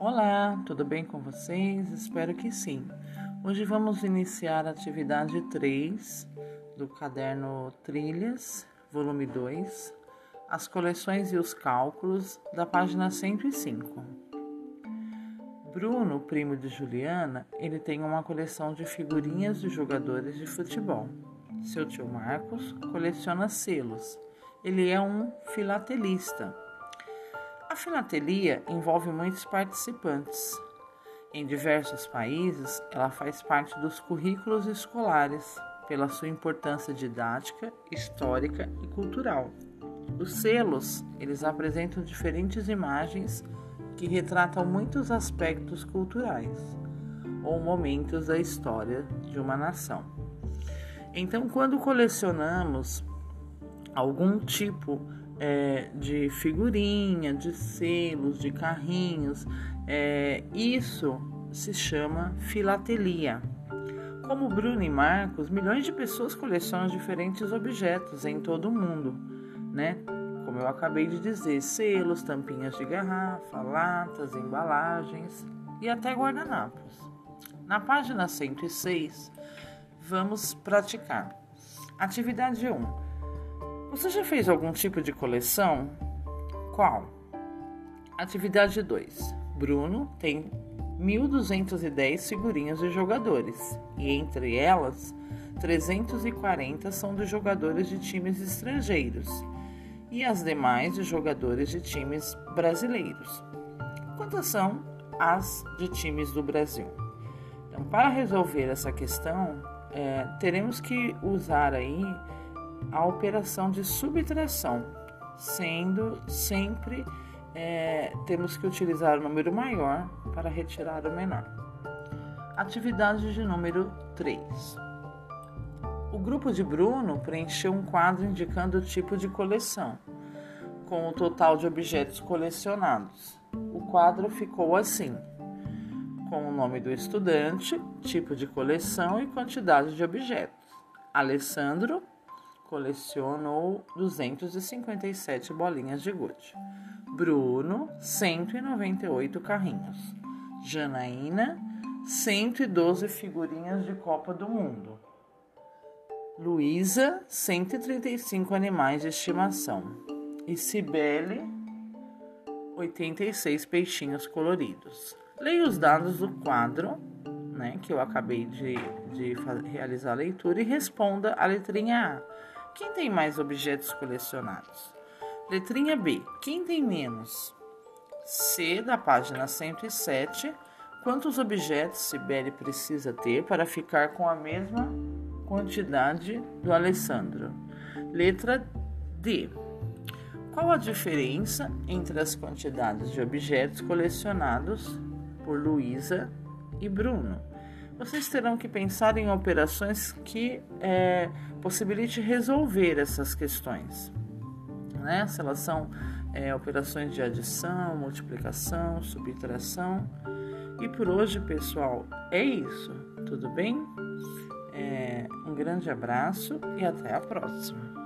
Olá, tudo bem com vocês? Espero que sim. Hoje vamos iniciar a atividade 3 do caderno Trilhas, volume 2, as coleções e os cálculos, da página 105. Bruno, primo de Juliana, ele tem uma coleção de figurinhas de jogadores de futebol. Seu tio Marcos coleciona selos. Ele é um filatelista a filatelia envolve muitos participantes. Em diversos países, ela faz parte dos currículos escolares pela sua importância didática, histórica e cultural. Os selos, eles apresentam diferentes imagens que retratam muitos aspectos culturais ou momentos da história de uma nação. Então, quando colecionamos algum tipo é, de figurinha, de selos, de carrinhos. É, isso se chama filatelia. Como Bruno e Marcos, milhões de pessoas colecionam diferentes objetos em todo o mundo, né? Como eu acabei de dizer, selos, tampinhas de garrafa, latas, embalagens e até guardanapos. Na página 106, vamos praticar. Atividade 1 você já fez algum tipo de coleção? Qual? Atividade 2. Bruno tem 1.210 figurinhas de jogadores e entre elas 340 são de jogadores de times estrangeiros e as demais de jogadores de times brasileiros. Quantas são as de times do Brasil? Então, para resolver essa questão, é, teremos que usar aí a operação de subtração, sendo sempre é, temos que utilizar o número maior para retirar o menor. Atividade de número 3. O grupo de Bruno preencheu um quadro indicando o tipo de coleção, com o total de objetos colecionados. O quadro ficou assim: com o nome do estudante, tipo de coleção e quantidade de objetos. Alessandro, colecionou 257 bolinhas de gude. Bruno, 198 carrinhos. Janaína, 112 figurinhas de Copa do Mundo. Luísa, 135 animais de estimação. E Cibele, 86 peixinhos coloridos. Leia os dados do quadro, né, que eu acabei de, de realizar a leitura, e responda a letrinha A quem tem mais objetos colecionados? Letrinha B. Quem tem menos? C, da página 107. Quantos objetos Sibeli precisa ter para ficar com a mesma quantidade do Alessandro? Letra D. Qual a diferença entre as quantidades de objetos colecionados por Luísa e Bruno? vocês terão que pensar em operações que é, possibilite resolver essas questões. Né? Se elas são é, operações de adição, multiplicação, subtração. E por hoje, pessoal, é isso. Tudo bem? É, um grande abraço e até a próxima.